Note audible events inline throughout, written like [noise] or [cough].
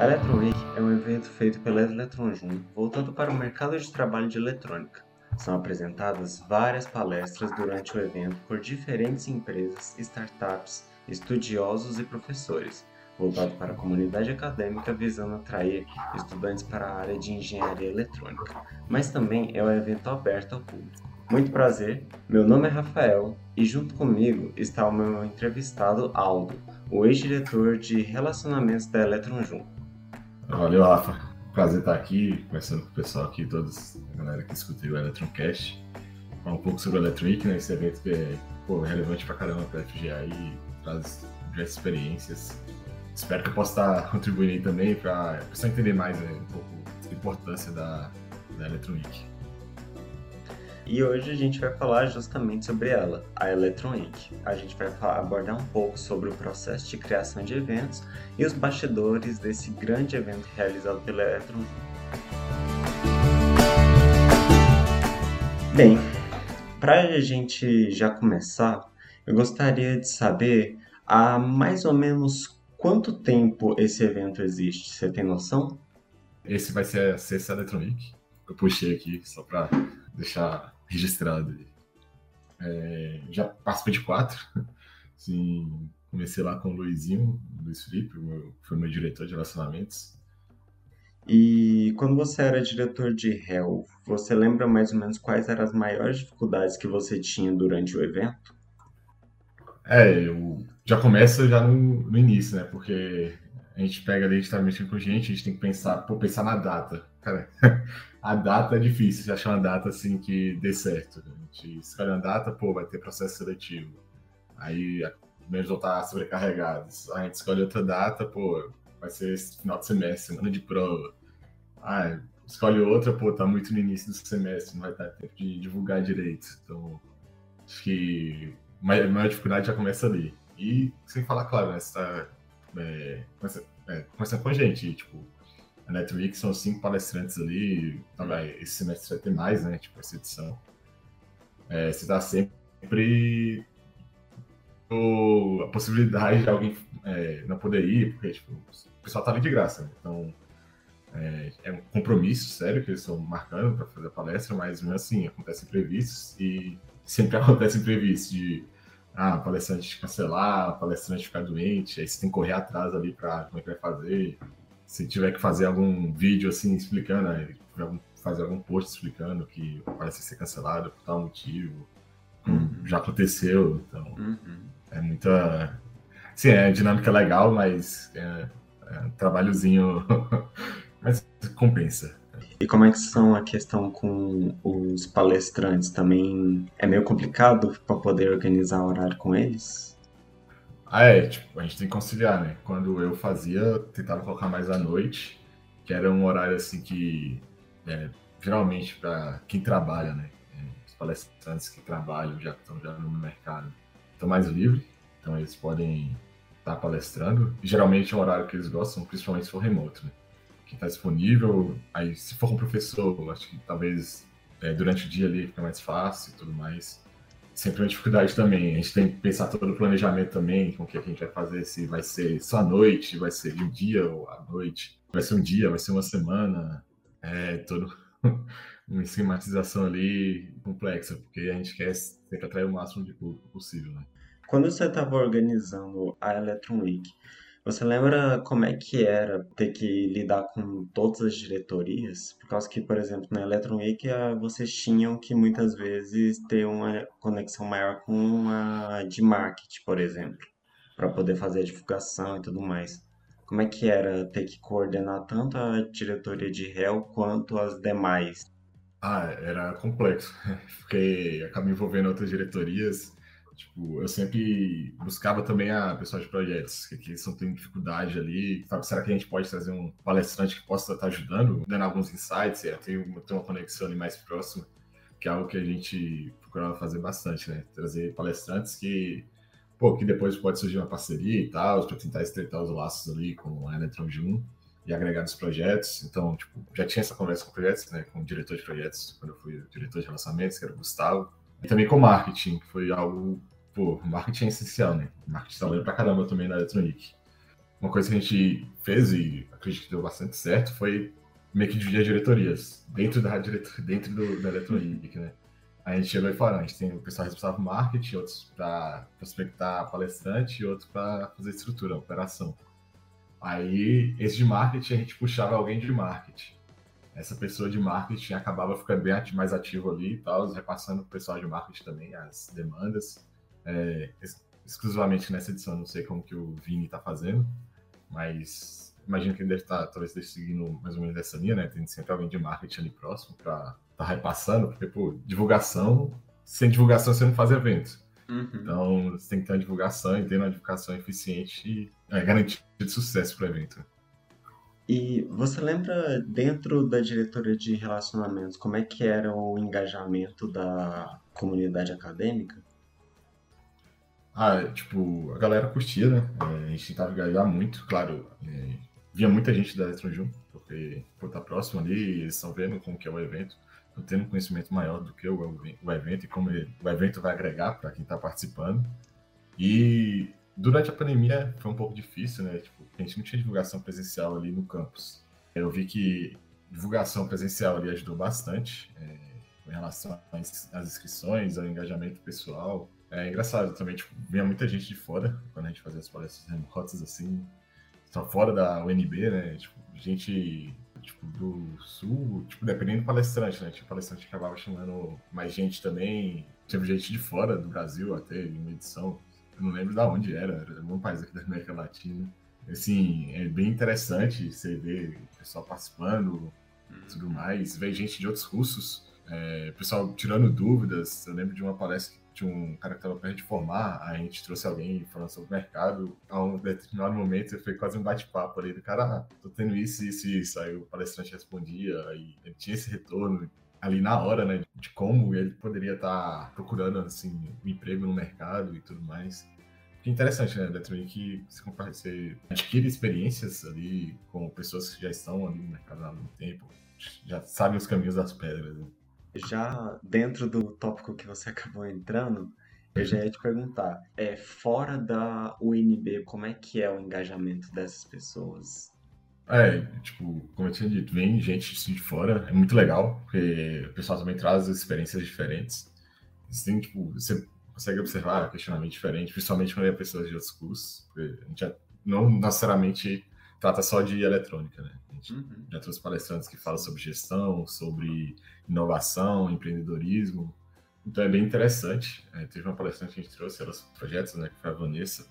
A Electron Week é um evento feito pela Electron Jun para o mercado de trabalho de eletrônica. São apresentadas várias palestras durante o evento por diferentes empresas, startups, estudiosos e professores, voltado para a comunidade acadêmica visando atrair estudantes para a área de engenharia eletrônica, mas também é um evento aberto ao público. Muito prazer, meu nome é Rafael e junto comigo está o meu entrevistado Aldo, o ex-diretor de relacionamentos da Electron. Valeu, Rafa. Prazer estar aqui, conversando com o pessoal aqui, todos, a galera que escuta o Electroncast. Falar um pouco sobre o Electronic, né? Esse evento que é pô, relevante pra caramba pra FGA e traz diversas experiências. Espero que eu possa estar contribuindo aí também para você entender mais né, um pouco a importância da, da Electronic. E hoje a gente vai falar justamente sobre ela, a Electron Inc. A gente vai abordar um pouco sobre o processo de criação de eventos e os bastidores desse grande evento realizado pela Electron. Bem, para a gente já começar, eu gostaria de saber há mais ou menos quanto tempo esse evento existe. Você tem noção? Esse vai ser a sexta Electronic. Eu puxei aqui só para deixar registrado. É, já participei de quatro. Assim, comecei lá com o Luizinho, Luiz Felipe, meu, foi meu diretor de relacionamentos. E quando você era diretor de réu, você lembra mais ou menos quais eram as maiores dificuldades que você tinha durante o evento? É, eu já começa já no, no início, né? Porque a gente pega ali, a gente tá mexendo com gente, a gente tem que pensar, pô, pensar na data. Cara, [laughs] a data é difícil de achar uma data assim que dê certo. A gente escolhe uma data, pô, vai ter processo seletivo. Aí meus vão estar sobrecarregados. A gente escolhe outra data, pô, vai ser final de semestre, semana de prova. Ah, escolhe outra, pô, tá muito no início do semestre, não vai dar tempo de divulgar direito. Então, acho que a maior dificuldade já começa ali. E sem falar, claro, né, você tá é, é, com a gente, tipo, a são cinco palestrantes ali, também esse semestre vai ter mais, né, tipo, essa edição. É, você dá sempre o, a possibilidade de alguém é, não poder ir, porque, tipo, o pessoal tá ali de graça, né? então é, é, um compromisso sério que eles estão marcando para fazer a palestra, mas mesmo assim, acontecem imprevistos e sempre [laughs] acontece imprevisto de ah, palestrante cancelar, palestrante ficar doente, aí você tem que correr atrás ali para como é que vai fazer. Se tiver que fazer algum vídeo assim explicando, aí, fazer algum post explicando que parece ser cancelado por tal motivo, uhum. já aconteceu, então uhum. é muita. Sim, é dinâmica legal, mas é, é um trabalhozinho, [laughs] mas compensa. E como é que são a questão com os palestrantes? Também é meio complicado para poder organizar horário com eles? Ah, é, tipo, a gente tem que conciliar, né? Quando eu fazia, tentava colocar mais à noite, que era um horário assim que, é, geralmente, para quem trabalha, né? É, os palestrantes que trabalham, já estão já no mercado, estão mais livres, então eles podem estar palestrando. E geralmente é um horário que eles gostam, principalmente se for remoto, né? que está disponível. Aí, se for um professor, acho que talvez é, durante o dia ali fica mais fácil e tudo mais. Sempre uma dificuldade também. A gente tem que pensar todo o planejamento também, com o que a gente vai fazer, se vai ser só à noite, vai ser um dia ou à noite, vai ser um dia, vai ser uma semana. É todo [laughs] uma esquematização ali complexa, porque a gente quer sempre atrair o máximo de público possível. Né? Quando você estava organizando a Electron Week, você lembra como é que era ter que lidar com todas as diretorias? Por causa que, por exemplo, na Electron Week ah, vocês tinham que muitas vezes ter uma conexão maior com a de marketing, por exemplo, para poder fazer a divulgação e tudo mais. Como é que era ter que coordenar tanto a diretoria de réu quanto as demais? Ah, era complexo, [laughs] porque acabei envolvendo outras diretorias Tipo, eu sempre buscava também a pessoal de projetos, que aqui são tendo dificuldade ali. Será que a gente pode trazer um palestrante que possa estar ajudando, dando alguns insights, e ter, uma conexão ali mais próxima, que é algo que a gente procurava fazer bastante, né? Trazer palestrantes que, pô, que depois pode surgir uma parceria e tal, para tentar estreitar os laços ali com a Electron Jun e agregar nos projetos. Então, tipo, já tinha essa conversa com projetos, né? Com o diretor de projetos, quando eu fui diretor de relacionamentos, que era o Gustavo. E também com marketing, que foi algo pô, marketing é essencial, né? Marketing trabalha pra caramba também na Electronic. uma coisa que a gente fez e acredito que deu bastante certo foi meio que dividir as diretorias dentro da diretor, dentro do, da eletrônica, né? A gente chegou e falou, a gente tem o pessoal responsável por marketing, outros para prospectar palestrante e outros para fazer estrutura, operação. Aí, esse de marketing, a gente puxava alguém de marketing. Essa pessoa de marketing acabava ficando bem mais ativo ali e tal, repassando para o pessoal de marketing também as demandas. É, exclusivamente nessa edição, não sei como que o Vini está fazendo, mas imagino que ele deve estar, tá, talvez esteja seguindo mais ou menos essa linha, né? Tem sempre alguém de marketing ali próximo para estar tá repassando, porque, pô, divulgação, sem divulgação você não faz evento. Uhum. Então, você tem que ter uma divulgação e ter uma divulgação eficiente é garantia de sucesso para o evento. E você lembra, dentro da diretoria de relacionamentos, como é que era o engajamento da comunidade acadêmica? Ah, tipo, a galera curtia, né? É, a gente tentava engajar muito, claro. É, via muita gente da Eletron porque por estar tá próximo ali, eles estão vendo como que é o evento, estão tendo um conhecimento maior do que o, o evento e como ele, o evento vai agregar para quem está participando. E durante a pandemia foi um pouco difícil, né? Tipo, a gente não tinha divulgação presencial ali no campus. Eu vi que divulgação presencial ali ajudou bastante é, em relação às inscrições, ao engajamento pessoal. É engraçado também, tipo, vinha muita gente de fora quando a gente fazia as palestras remotas assim, só fora da UNB, né? Tipo, gente tipo, do sul, tipo, dependendo do palestrante, né? Tipo, palestrante acabava chamando mais gente também. Teve gente de fora do Brasil até em uma edição. Eu não lembro de onde era, era um país aqui da América Latina. Assim, é bem interessante você ver o pessoal participando e tudo mais. Ver gente de outros cursos, é, pessoal tirando dúvidas. Eu lembro de uma palestra tinha um cara que estava perto de formar, a gente trouxe alguém falando sobre o mercado. A um determinado momento foi quase um bate-papo ali do cara, ah, tô tendo isso, isso e isso. Aí o palestrante respondia, aí ele tinha esse retorno ali na hora, né, de como ele poderia estar tá procurando, assim, um emprego no mercado e tudo mais. Que interessante, né, Electronic, você, você adquire experiências ali com pessoas que já estão ali no mercado há algum tempo, já sabem os caminhos das pedras, né? já dentro do tópico que você [laughs] acabou entrando, eu já ia te perguntar, é, fora da UNB, como é que é o engajamento dessas pessoas? É, tipo, como eu tinha dito, vem gente assim, de fora, é muito legal, porque o pessoal também traz experiências diferentes. Tem, tipo, você consegue observar questionamento diferente, principalmente quando é pessoas de outros cursos, porque a gente não necessariamente trata só de eletrônica, né? A gente uhum. já trouxe palestrantes que falam sobre gestão, sobre inovação, empreendedorismo. Então é bem interessante. É, teve uma palestrante que a gente trouxe, ela projetos, né, que foi a Vanessa.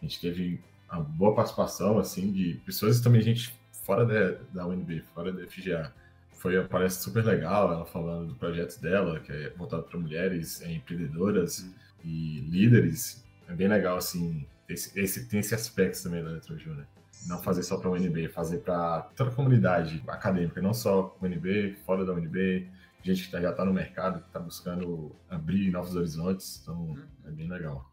A gente teve uma boa participação, assim, de pessoas e também gente fora da, da UNB, fora da FGA. Foi uma palestra super legal, ela falando do projeto dela, que é voltado para mulheres é, empreendedoras uhum. e líderes. É bem legal, assim, esse, esse, tem esse aspecto também da Eletroju, né? Não fazer só para a UNB, fazer para toda a comunidade acadêmica, não só UNB, fora da UNB, gente que já está no mercado, que está buscando abrir novos horizontes, então uhum. é bem legal.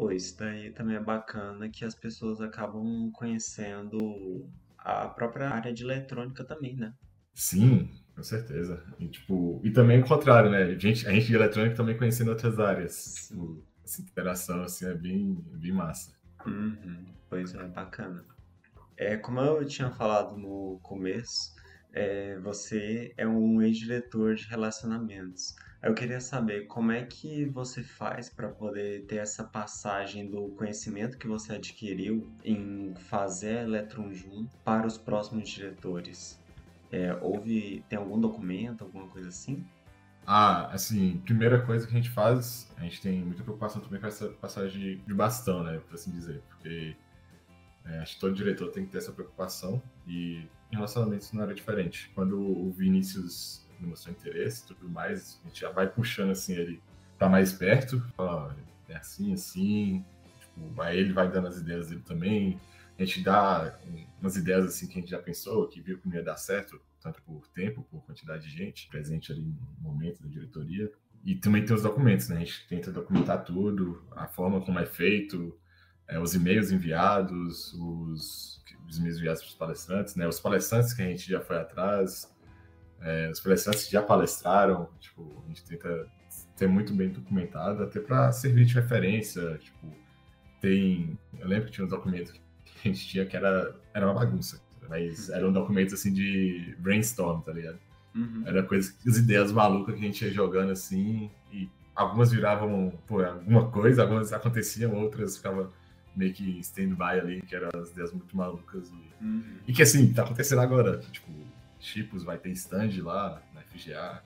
Pô, isso daí também é bacana que as pessoas acabam conhecendo a própria área de eletrônica também, né? Sim, com certeza. E, tipo, e também o contrário, né? A gente, a gente de eletrônica também conhecendo outras áreas. Tipo, essa interação assim, é bem, bem massa. Uhum, pois é, bacana. É, como eu tinha falado no começo, é, você é um ex-diretor de relacionamentos. Eu queria saber como é que você faz para poder ter essa passagem do conhecimento que você adquiriu em fazer a Electron Jun para os próximos diretores. É, houve, tem algum documento, alguma coisa assim? Ah, assim, primeira coisa que a gente faz, a gente tem muita preocupação também com essa passagem de bastão, né, por assim dizer, porque é, acho que todo diretor tem que ter essa preocupação e em relacionamentos não era diferente. Quando o Vinícius demonstrou interesse e tudo mais, a gente já vai puxando assim ele para mais perto, fala, é assim, assim, tipo, aí ele vai dando as ideias dele também, a gente dá umas ideias assim que a gente já pensou, que viu que não ia dar certo, tanto por tempo, por quantidade de gente presente ali no momento da diretoria. E também tem os documentos, né? A gente tenta documentar tudo, a forma como é feito, é, os e-mails enviados, os, os e-mails enviados para os palestrantes, né? Os palestrantes que a gente já foi atrás, é, os palestrantes que já palestraram, tipo, a gente tenta ter muito bem documentado, até para servir de referência, tipo, tem, eu lembro que tinha um documento que a gente tinha que era, era uma bagunça. Mas eram documentos assim de brainstorm, tá ligado? Uhum. Era coisa, as ideias malucas que a gente ia jogando assim, e algumas viravam por alguma coisa, algumas aconteciam, outras ficavam meio que stand-by ali, que eram as ideias muito malucas. E, uhum. e que assim, tá acontecendo agora. Tipo, Chipos vai ter stand lá na FGA.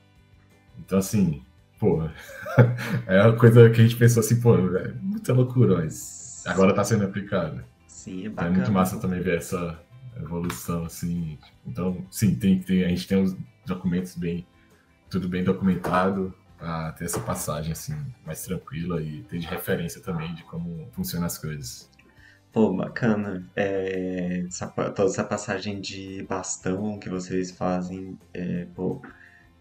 Então, assim, pô, [laughs] é uma coisa que a gente pensou assim, pô, é muita loucura, mas agora tá sendo aplicada. Sim, é bacana. Então, é muito massa também ver essa evolução, assim. Então, sim, tem, tem, a gente tem os documentos bem, tudo bem documentado, para ter essa passagem assim mais tranquila e ter de referência também de como funcionam as coisas. Pô, bacana. É, essa, toda essa passagem de bastão que vocês fazem, é, pô,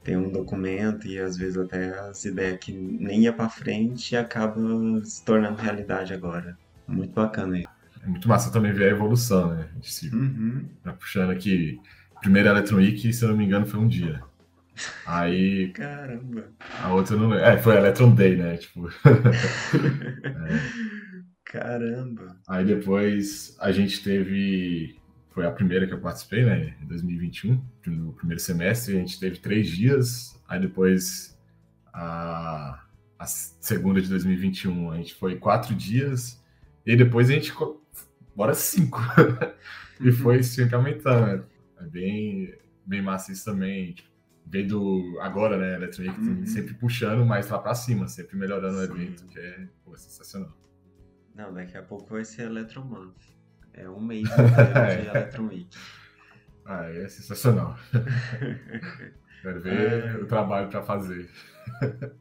tem um documento e às vezes até as ideias que nem ia para frente acaba se tornando realidade agora. Muito bacana aí. É muito massa também ver a evolução, né? A gente se uhum. tá puxando aqui. Primeiro Electron Week, se eu não me engano, foi um dia. Aí. Caramba. A outra não É, foi Electron Day, né? Tipo. [laughs] é. Caramba. Aí depois a gente teve. Foi a primeira que eu participei, né? Em 2021, no primeiro semestre. A gente teve três dias. Aí depois a, a segunda de 2021 a gente foi quatro dias. E depois a gente. Bora cinco. [laughs] e foi sempre aumentando, né? É bem, bem maciço também. Tipo, vendo agora, né, Electronic uhum. sempre puxando mais lá para cima, sempre melhorando Sim. o evento, que é pô, sensacional. Não, daqui a pouco vai ser Electromonth. É um mês de [laughs] Electron Week. Ah, é sensacional. [laughs] Quero ver é... o trabalho para fazer. [laughs]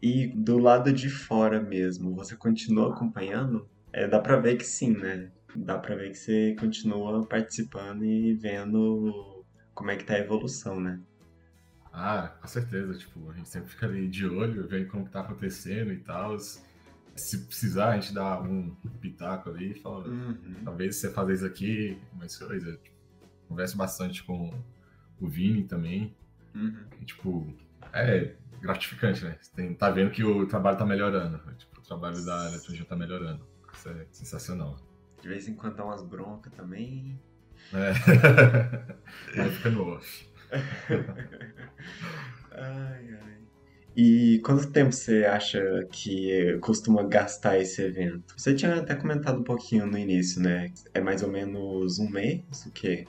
e do lado de fora mesmo, você continua acompanhando? É, dá para ver que sim, né? Dá para ver que você continua participando e vendo como é que tá a evolução, né? Ah, com certeza. Tipo, a gente sempre fica ali de olho, vendo como que tá acontecendo e tal. Se precisar, a gente dá um pitaco ali e fala, uhum. talvez você fazer isso aqui, mais coisa. Converso bastante com o Vini também. Uhum. E, tipo, é gratificante, né? Você tem, tá vendo que o trabalho tá melhorando. Tipo, o trabalho da Eletrogia tá melhorando. Isso é sensacional. De vez em quando dá umas broncas também. É. [laughs] Aí fica off. [laughs] ai, ai. E quanto tempo você acha que costuma gastar esse evento? Você tinha até comentado um pouquinho no início, né? É mais ou menos um mês, o quê?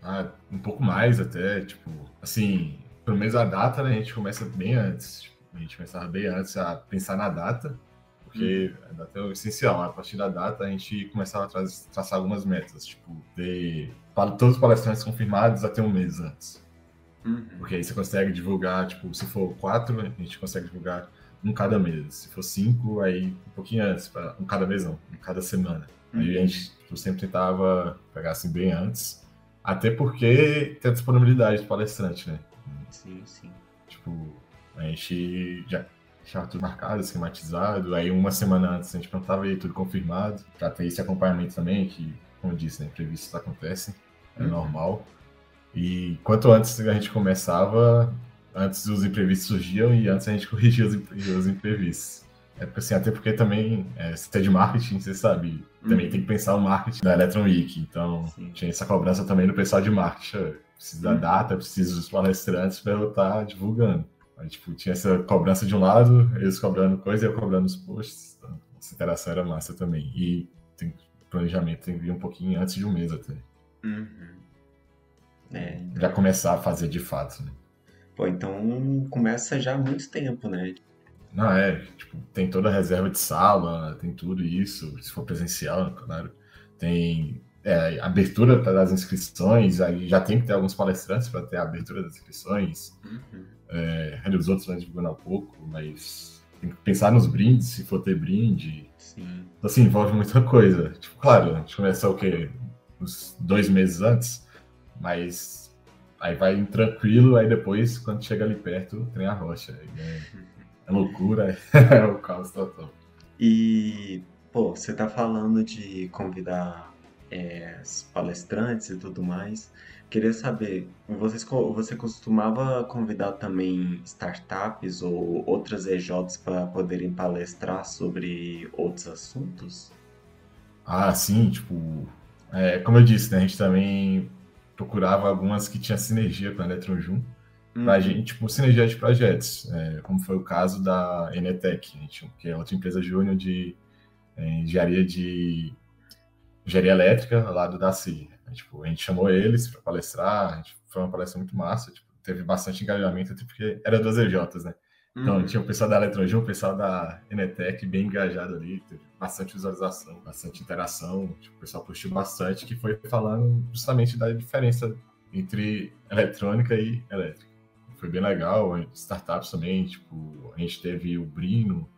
Ah, um pouco mais até, tipo, assim, pelo menos a data, né, a gente começa bem antes. Tipo, a gente começava bem antes a pensar na data porque a data é o essencial. A partir da data, a gente começava a tra traçar algumas metas, tipo, ter todos os palestrantes confirmados até um mês antes. Uhum. Porque aí você consegue divulgar, tipo, se for quatro, a gente consegue divulgar um cada mês. Se for cinco, aí um pouquinho antes, pra, um cada mês não, um cada semana. Uhum. Aí a gente tipo, sempre tentava pegar assim bem antes, até porque tem a disponibilidade do palestrante, né? Sim, sim. Tipo, a gente já já tudo marcado, esquematizado. Aí uma semana antes a gente plantava e tudo confirmado, para ter esse acompanhamento também, que, como eu disse, né, imprevistos acontecem, é uhum. normal. E quanto antes a gente começava, antes os imprevistos surgiam e antes a gente corrigia os, [laughs] os imprevistos. É porque, assim, até porque também, é, se é de marketing, você sabe, também uhum. tem que pensar o marketing da Electron Week. Então, Sim. tinha essa cobrança também do pessoal de marketing. Precisa da uhum. data, precisa dos palestrantes para eu estar tá divulgando. Aí, tipo, tinha essa cobrança de um lado, eles cobrando coisa e eu cobrando os posts. Então, essa interação era massa também. E tem planejamento tem que vir um pouquinho antes de um mês até. Uhum. É. Já começar a fazer de fato, né? Pô, então começa já há muito tempo, né? Não, é, tipo, tem toda a reserva de sala, tem tudo isso, se for presencial, claro. Tem é, abertura das inscrições, aí já tem que ter alguns palestrantes para ter a abertura das inscrições. Uhum. É, os outros vai divulgando um pouco, mas tem que pensar nos brindes, se for ter brinde. Sim. Então, assim, envolve muita coisa. Tipo, claro, a gente começa o quê? Uns dois meses antes, mas aí vai tranquilo, aí depois, quando chega ali perto, tem a rocha. É, é loucura, [laughs] é o caos total. E, pô, você tá falando de convidar é, palestrantes e tudo mais. Queria saber, vocês, você costumava convidar também startups ou outras EJs para poderem palestrar sobre outros assuntos? Ah, sim, tipo, é, como eu disse, né, a gente também procurava algumas que tinham sinergia com a Electron Jun, uhum. pra gente, tipo, sinergia de projetos, é, como foi o caso da Enetec, gente, que é outra empresa júnior de é, engenharia de engenharia elétrica lá do DACI. Tipo, a gente chamou eles para palestrar, gente, foi uma palestra muito massa, tipo, teve bastante engajamento, até porque era duas EJs, né? Então, uhum. tinha o pessoal da Eletrojum, o pessoal da Enetec bem engajado ali, teve bastante visualização, bastante interação, tipo, o pessoal curtiu bastante, que foi falando justamente da diferença entre eletrônica e elétrica. Foi bem legal, startups também, tipo, a gente teve o Brino,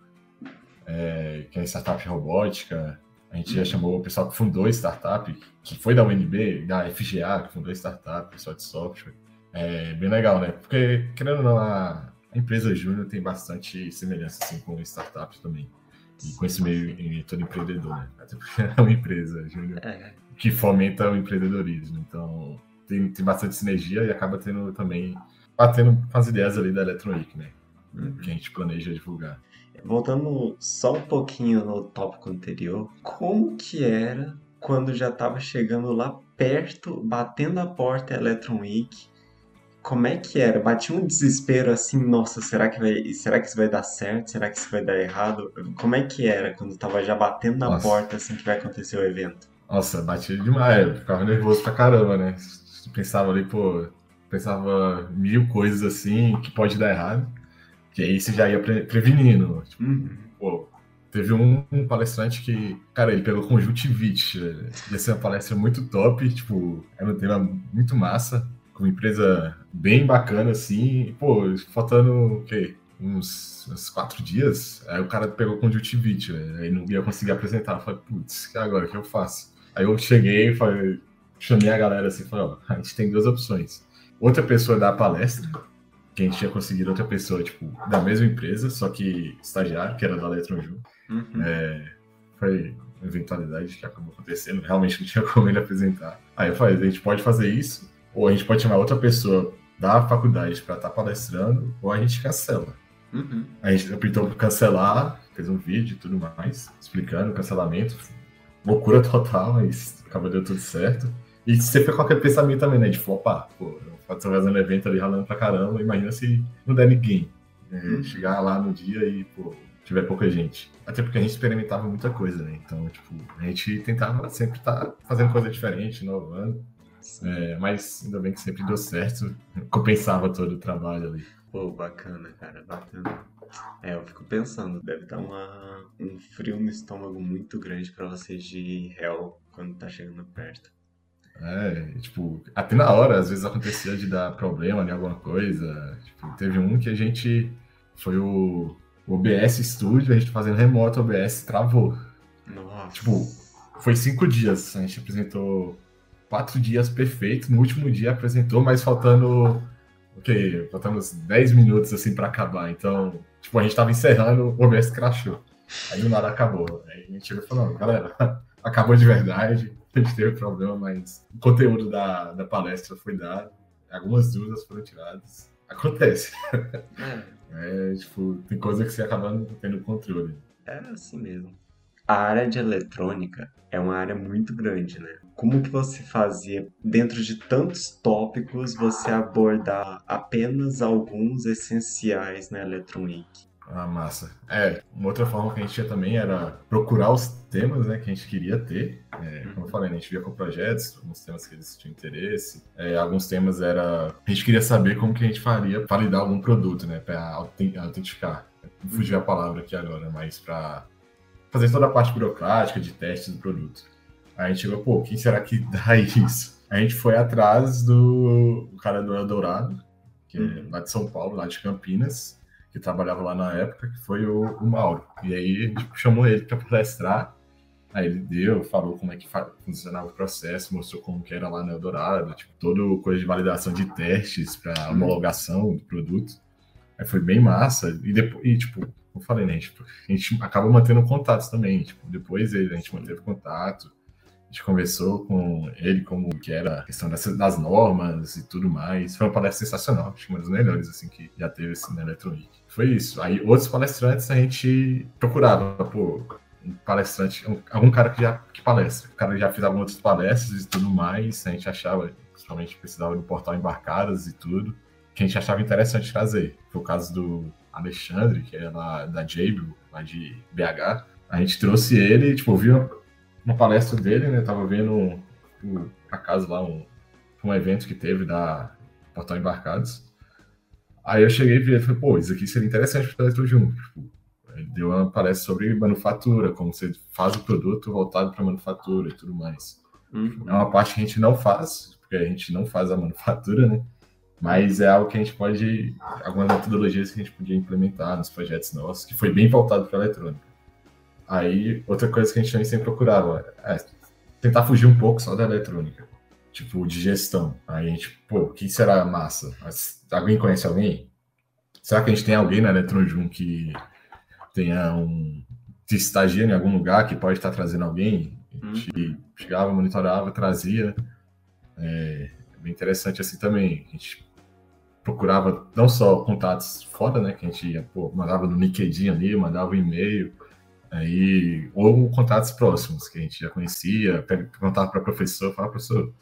é, que é startup robótica, a gente já uhum. chamou o pessoal que fundou a startup, que foi da UNB, da FGA, que fundou a startup, pessoal de software. É bem legal, né? Porque, querendo ou não, a, a empresa júnior tem bastante semelhança assim, com startups também. E com esse meio todo empreendedor, né? Até porque é uma empresa júnior é. que fomenta o empreendedorismo. Então, tem, tem bastante sinergia e acaba tendo também, batendo com as ideias ali da Electronic, né? Uhum. Que a gente planeja divulgar. Voltando só um pouquinho no tópico anterior, como que era quando já estava chegando lá perto, batendo a porta Electron Week como é que era? Batia um desespero assim, nossa, será que vai, será que isso vai dar certo? Será que isso vai dar errado? Como é que era quando tava já batendo na nossa. porta assim que vai acontecer o evento? Nossa, batia demais, eu ficava nervoso pra caramba, né? Pensava ali, pô, pensava mil coisas assim que pode dar errado. Que aí você já ia pre prevenindo. Tipo, uhum. pô, teve um, um, palestrante que, cara, ele pegou conjuntivite. Ia ser uma palestra muito top, tipo, era um tema muito massa uma empresa bem bacana, assim. Pô, faltando o quê? Uns, uns quatro dias, aí o cara pegou conjuntivite, aí não ia conseguir apresentar. Eu falei, putz, agora o que eu faço? Aí eu cheguei, falei, chamei a galera assim, falei, ó, a gente tem duas opções. Outra pessoa dá a palestra, que a gente tinha conseguido outra pessoa, tipo, da mesma empresa, só que estagiário, que era da Eletronju. Uhum. É, foi uma eventualidade que acabou acontecendo, realmente não tinha [laughs] como ele apresentar. Aí eu falei, a gente pode fazer isso, ou a gente pode chamar outra pessoa da faculdade para estar tá palestrando, ou a gente cancela. Uhum. A gente optou por cancelar, fez um vídeo e tudo mais, explicando o cancelamento. Loucura total, mas acabou deu tudo certo. E sempre com aquele pensamento também, né? De flopar. Pô, eu tô fazendo evento ali ralando pra caramba, imagina se não der ninguém. É, uhum. Chegar lá no dia e, pô, tiver pouca gente. Até porque a gente experimentava muita coisa, né? Então, tipo, a gente tentava sempre estar tá fazendo coisa diferente, inovando. É, mas ainda bem que sempre deu certo, compensava todo o trabalho ali. Pô, bacana, cara, bacana. É, eu fico pensando, deve dar uma, um frio no estômago muito grande para vocês de réu quando tá chegando perto. É, tipo, até na hora, às vezes acontecia de dar problema em alguma coisa. Tipo, teve um que a gente. Foi o, o OBS Studio, a gente fazendo remoto, o OBS travou. Nossa. Tipo, foi cinco dias. A gente apresentou quatro dias perfeitos. No último dia apresentou, mas faltando. Ok, faltando uns 10 minutos assim para acabar. Então, tipo, a gente tava encerrando, o OBS crashou. Aí o nada acabou. Aí a gente chegou e falou, galera, [laughs] acabou de verdade, [laughs] a gente teve problema, mas o conteúdo da, da palestra foi dado, algumas dúvidas foram tiradas. Acontece. É. [laughs] é, tipo, tem coisa que você acaba não tendo controle. É assim mesmo. A área de eletrônica é uma área muito grande, né? Como que você fazia, dentro de tantos tópicos, você abordar apenas alguns essenciais na Electronic? Ah, massa. É, uma outra forma que a gente tinha também era procurar os temas né, que a gente queria ter. É, como eu uhum. falei, né, a gente via com projetos, alguns temas que eles tinham interesse. É, alguns temas era. A gente queria saber como que a gente faria para validar algum produto, né? Para autenticar. Fugiu a palavra aqui agora, mas para fazer toda a parte burocrática de testes do produto. Aí a gente chegou, pô, quem será que dá [laughs] isso? A gente foi atrás do cara do Eldorado, que é uhum. lá de São Paulo, lá de Campinas, que trabalhava lá na época, que foi o, o Mauro. E aí a gente chamou ele para palestrar. Aí ele deu, falou como é que funcionava o processo, mostrou como que era lá no Eldorado, tipo, toda coisa de validação de testes para uhum. homologação do produto. Aí foi bem massa. E depois, e, tipo, como eu falei, né? Tipo, a gente acaba mantendo contatos também. Tipo, depois ele, a gente manteve contato. A gente conversou com ele como que era a questão das, normas e tudo mais. Foi uma palestra sensacional, acho que uma das melhores assim que já teve assim, na Electronic. Foi isso. Aí outros palestrantes a gente procurava, pô, um palestrante, um, algum cara que já que palestra. O cara já fez algumas outras palestras e tudo mais, a gente achava, principalmente precisava do portal Embarcadas e tudo, que a gente achava interessante trazer. Foi o caso do Alexandre, que é lá da Jabil, lá de BH. A gente trouxe ele, tipo, eu vi uma, palestra dele, né? Tava vendo, um, acaso lá, um, um evento que teve da Portal Embarcados. Aí eu cheguei e vi falei, pô, isso aqui seria interessante para o Eletrojum. Tipo, ele deu uma palestra sobre manufatura, como você faz o produto voltado para manufatura e tudo mais. Uhum. É uma parte que a gente não faz, porque a gente não faz a manufatura, né? Mas é algo que a gente pode, algumas metodologias que a gente podia implementar nos projetos nossos, que foi bem voltado para eletrônica. Aí, outra coisa que a gente também sempre procurava é tentar fugir um pouco só da eletrônica, tipo, de gestão. Aí a gente, pô, o que será massa? Alguém conhece alguém? Será que a gente tem alguém na Eletronjum que tenha um. se estagia em algum lugar que pode estar trazendo alguém? A gente uhum. chegava, monitorava, trazia. É bem interessante assim também. A gente procurava não só contatos fora, né? Que a gente pô, mandava no LinkedIn ali, mandava um e-mail, aí, ou contatos próximos que a gente já conhecia, perguntava para professor, falava, professor,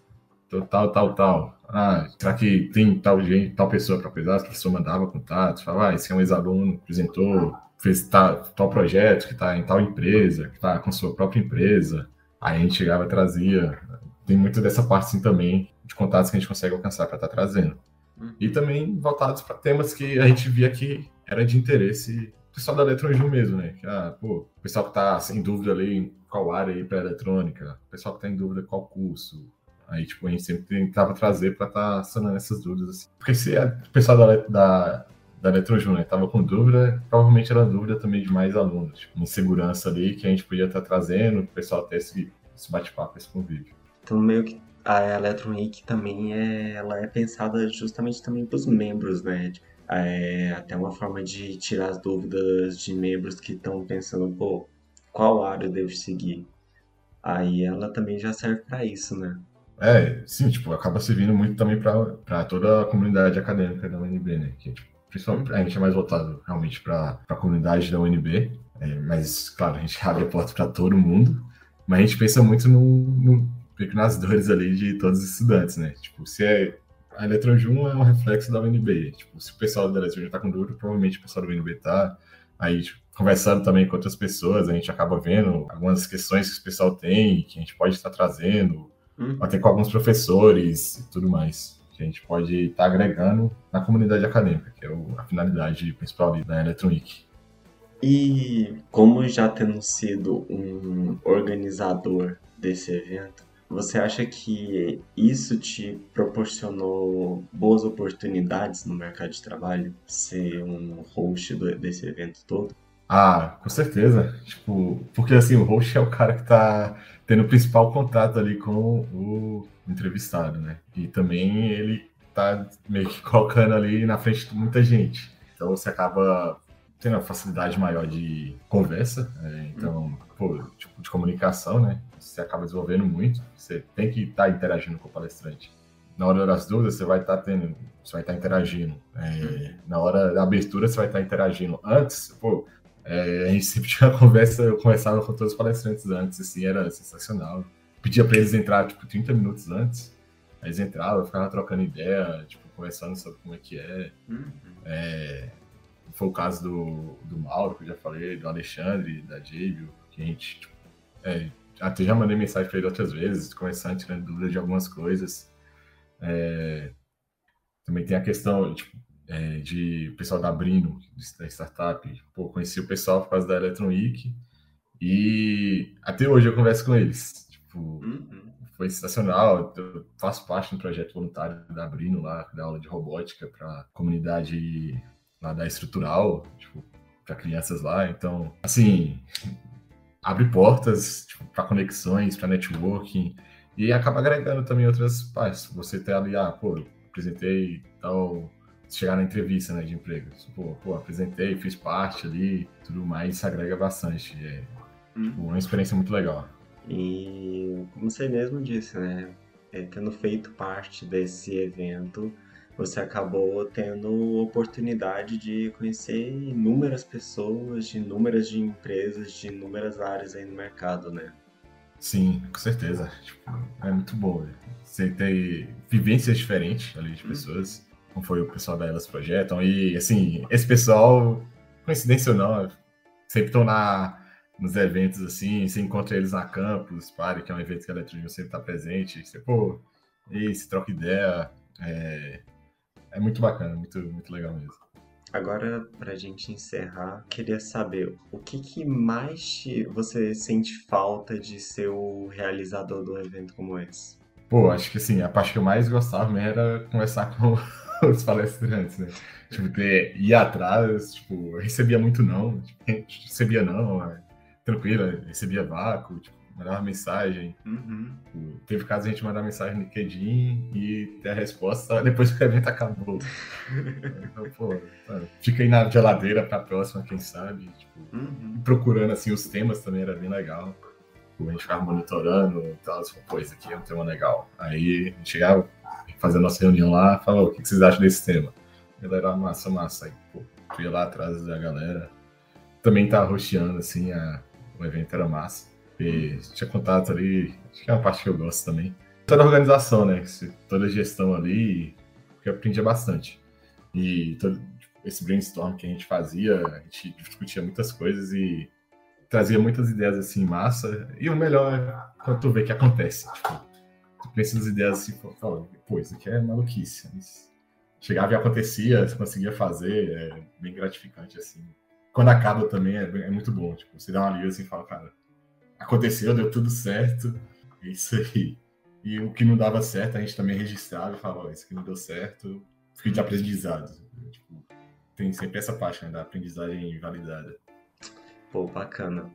tal, tal, tal. Ah, será que tem tal gente, tal pessoa para cuidar? O professor mandava contatos, falava, ah, esse é um ex-aluno, apresentou, fez tal, tal projeto que está em tal empresa, que está com sua própria empresa. Aí a gente chegava e trazia. Tem muito dessa parte assim também, de contatos que a gente consegue alcançar para estar tá trazendo. Uhum. E também voltados para temas que a gente via que era de interesse pessoal da eletrônica mesmo, né? Que, ah, pô, pessoal que está sem dúvida ali em qual área aí para eletrônica, pessoal que está em dúvida qual curso. Aí, tipo, a gente sempre tentava trazer para estar tá sanando essas dúvidas. Assim. Porque se o pessoal da, da, da né, tava com dúvida, provavelmente era dúvida também de mais alunos. Tipo, insegurança ali que a gente podia estar tá trazendo, o pessoal até esse, esse bate-papo, esse convívio. Então, meio que a Electronic também é, ela é pensada justamente também para os membros, né? É até uma forma de tirar as dúvidas de membros que estão pensando, pô, qual área eu devo seguir? Aí ela também já serve para isso, né? É, sim, tipo, acaba servindo muito também para toda a comunidade acadêmica da UNB, né? Que, tipo, principalmente a gente é mais voltado realmente para a comunidade da UNB, é, mas, claro, a gente [laughs] abre a porta para todo mundo, mas a gente pensa muito no, no nas dores ali de todos os estudantes, né? Tipo, se é a Eletronjum é um reflexo da UNB. Tipo, se o pessoal da Eletronjum tá com dúvida, provavelmente o pessoal da UNB tá. Aí, tipo, conversando também com outras pessoas, a gente acaba vendo algumas questões que o pessoal tem, que a gente pode estar trazendo, hum. até com alguns professores e tudo mais, que a gente pode estar agregando na comunidade acadêmica, que é a finalidade principal da Electronic. E como já tendo sido um organizador desse evento, você acha que isso te proporcionou boas oportunidades no mercado de trabalho? Ser um host desse evento todo? Ah, com certeza. Tipo, porque assim, o host é o cara que tá tendo o principal contato ali com o entrevistado, né? E também ele tá meio que colocando ali na frente de muita gente. Então você acaba tendo uma facilidade maior de conversa, né? então, pô, tipo, de comunicação, né? Você acaba desenvolvendo muito, você tem que estar tá interagindo com o palestrante. Na hora das dúvidas, você vai estar tá tendo, você vai estar tá interagindo. É, na hora da abertura, você vai estar interagindo. Antes, pô, é, a gente sempre [laughs] tinha uma conversa, eu conversava com todos os palestrantes antes, assim, era sensacional. Pedia para eles entrar, tipo, 30 minutos antes. Aí eles entravam, ficava trocando ideia, tipo, conversando sobre como é que é. Uhum. é foi o caso do, do Mauro, que eu já falei, do Alexandre, da Jébio, que a gente, tipo, é, até já mandei mensagem para ele outras vezes, começando tirando dúvidas de algumas coisas. É, também tem a questão tipo, é, de pessoal da Brino, da startup. Pô, conheci o pessoal por causa da Electron Week e até hoje eu converso com eles. Tipo, uhum. Foi sensacional. Eu faço parte do projeto voluntário da Brino lá, da aula de robótica para comunidade lá da estrutural, tipo, para crianças lá. Então, assim, abre portas tipo, para conexões, para networking e acaba agregando também outras partes. Você ter ali, ah, pô, apresentei tal, chegar na entrevista né, de emprego. Pô, pô, apresentei, fiz parte ali, tudo mais, isso agrega bastante. É hum. tipo, uma experiência muito legal. E como você mesmo disse, né? É, tendo feito parte desse evento, você acabou tendo oportunidade de conhecer inúmeras pessoas, de inúmeras de empresas, de inúmeras áreas aí no mercado, né? Sim, com certeza. Tipo, é muito bom. Né? Você ter vivências diferentes ali de uhum. pessoas, como foi o pessoal da Elas Projetam. E, assim, esse pessoal, coincidência ou não, sempre estão na, nos eventos, assim, você encontra eles na campus, pare, que é um evento que a Eletrônica sempre está presente. Você, pô, e se troca ideia. É, é muito bacana, muito, muito legal mesmo. Agora, para a gente encerrar, queria saber o que, que mais você sente falta de ser o realizador do evento como esse? Pô, acho que assim, a parte que eu mais gostava era conversar com [laughs] os palestrantes, né? Tipo, ter, ir atrás, tipo, recebia muito não, tipo, recebia não, é, tranquilo, recebia vácuo, tipo, mandava mensagem. Uhum. Teve caso a gente mandar mensagem no LinkedIn e ter a resposta depois que o evento acabou. [laughs] então, pô, fica aí na geladeira pra próxima, quem sabe. Tipo, uhum. Procurando assim os temas também era bem legal. A gente ficava monitorando e tal, assim, pô, isso aqui é um tema legal. Aí a gente chegava, fazia a nossa reunião lá, falava, o que vocês acham desse tema? A galera, massa, massa. Aí, pô, ia lá atrás da galera. Também tá rosteando, assim, a... o evento era massa. E tinha contato ali, acho que é uma parte que eu gosto também. Toda a organização, né? Toda a gestão ali, que eu aprendia bastante. E todo esse brainstorm que a gente fazia, a gente discutia muitas coisas e trazia muitas ideias assim, massa. E o melhor é quando tu vê que acontece. Tipo, tu pensa nas ideias assim, fala, pô, isso aqui é maluquice. Mas chegava e acontecia, você conseguia fazer, é bem gratificante, assim. Quando acaba também é, é muito bom, tipo, você dá uma liga assim e fala, cara, aconteceu, deu tudo certo. É isso aí. E o que não dava certo, a gente também registrava e falava, isso aqui não deu certo, fica de aprendizado. Tipo, tem sempre essa parte né, da aprendizagem validada. Pô, bacana.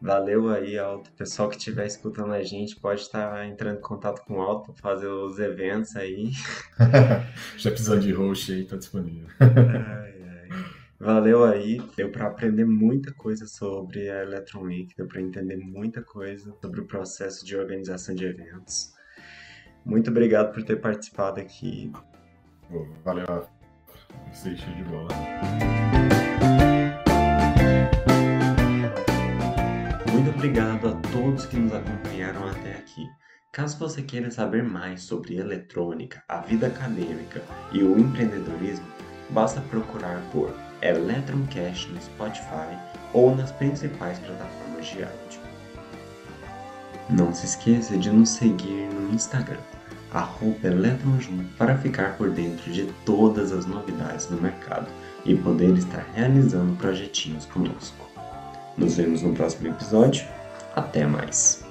Valeu aí, Alto. Pessoal que estiver escutando a gente pode estar entrando em contato com o Alto fazer os eventos aí. [laughs] Já precisando de host aí, tá disponível. ai. [laughs] Valeu aí, deu para aprender muita coisa sobre a Electron Week, deu para entender muita coisa sobre o processo de organização de eventos. Muito obrigado por ter participado aqui. Valeu, você show de bola. Muito obrigado a todos que nos acompanharam até aqui. Caso você queira saber mais sobre eletrônica, a vida acadêmica e o empreendedorismo, basta procurar por Electroncast no Spotify ou nas principais plataformas de áudio. Não se esqueça de nos seguir no Instagram, ElectronJun, para ficar por dentro de todas as novidades do mercado e poder estar realizando projetinhos conosco. Nos vemos no próximo episódio. Até mais!